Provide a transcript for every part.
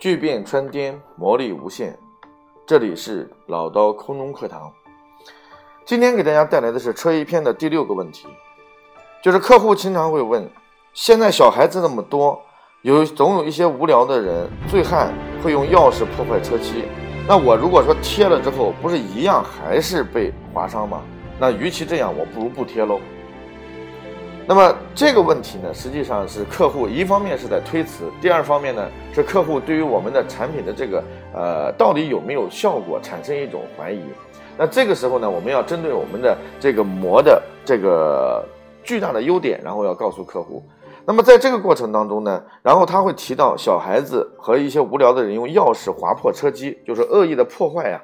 巨变穿颠，魔力无限。这里是老刀空中课堂。今天给大家带来的是车衣篇的第六个问题，就是客户经常会问：现在小孩子那么多，有总有一些无聊的人、醉汉会用钥匙破坏车漆。那我如果说贴了之后，不是一样还是被划伤吗？那与其这样，我不如不贴喽。那么这个问题呢，实际上是客户一方面是在推辞，第二方面呢是客户对于我们的产品的这个呃到底有没有效果产生一种怀疑。那这个时候呢，我们要针对我们的这个膜的这个巨大的优点，然后要告诉客户。那么在这个过程当中呢，然后他会提到小孩子和一些无聊的人用钥匙划破车机，就是恶意的破坏呀。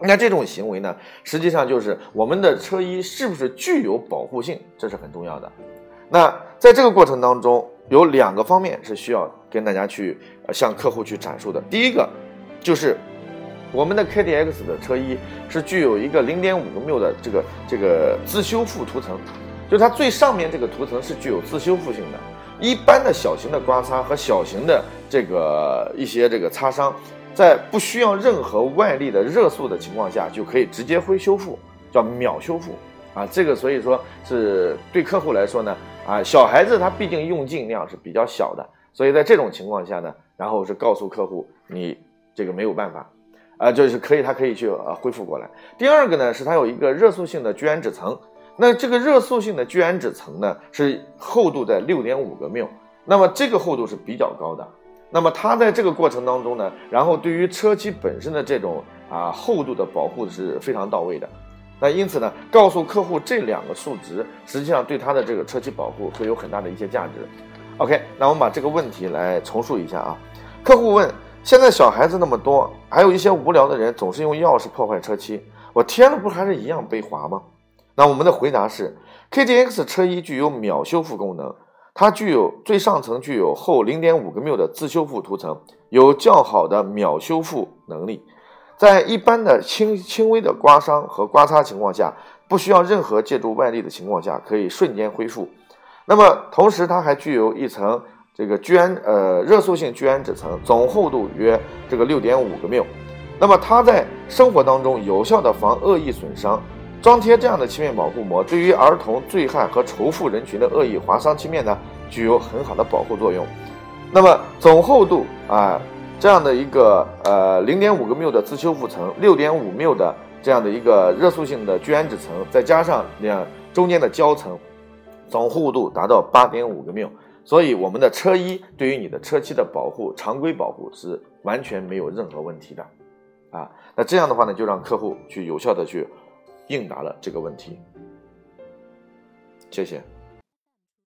那这种行为呢，实际上就是我们的车衣是不是具有保护性，这是很重要的。那在这个过程当中，有两个方面是需要跟大家去向客户去阐述的。第一个就是我们的 KDX 的车衣是具有一个零点五个缪的这个这个自修复涂层，就它最上面这个涂层是具有自修复性的。一般的小型的刮擦和小型的这个一些这个擦伤。在不需要任何外力的热塑的情况下，就可以直接恢修复，叫秒修复啊。这个所以说是对客户来说呢，啊，小孩子他毕竟用劲量是比较小的，所以在这种情况下呢，然后是告诉客户你这个没有办法，啊，就是可以，他可以去呃恢复过来。第二个呢，是它有一个热塑性的聚氨酯层，那这个热塑性的聚氨酯层呢，是厚度在六点五个缪，那么这个厚度是比较高的。那么它在这个过程当中呢，然后对于车漆本身的这种啊厚度的保护是非常到位的。那因此呢，告诉客户这两个数值，实际上对它的这个车漆保护会有很大的一些价值。OK，那我们把这个问题来重述一下啊。客户问：现在小孩子那么多，还有一些无聊的人总是用钥匙破坏车漆，我贴了不还是一样被划吗？那我们的回答是：KDX 车衣具有秒修复功能。它具有最上层具有厚零点五个缪的自修复涂层，有较好的秒修复能力，在一般的轻轻微的刮伤和刮擦情况下，不需要任何借助外力的情况下，可以瞬间恢复。那么同时，它还具有一层这个聚氨呃热塑性聚氨酯层，总厚度约这个六点五个缪。那么它在生活当中有效的防恶意损伤。装贴这样的漆面保护膜，对于儿童、醉汉和仇富人群的恶意划伤漆面呢，具有很好的保护作用。那么总厚度啊，这样的一个呃零点五个缪的自修复层，六点五缪的这样的一个热塑性的聚氨酯层，再加上两中间的胶层，总厚度达到八点五个缪。所以我们的车衣对于你的车漆的保护，常规保护是完全没有任何问题的啊。那这样的话呢，就让客户去有效的去。应答了这个问题，谢谢。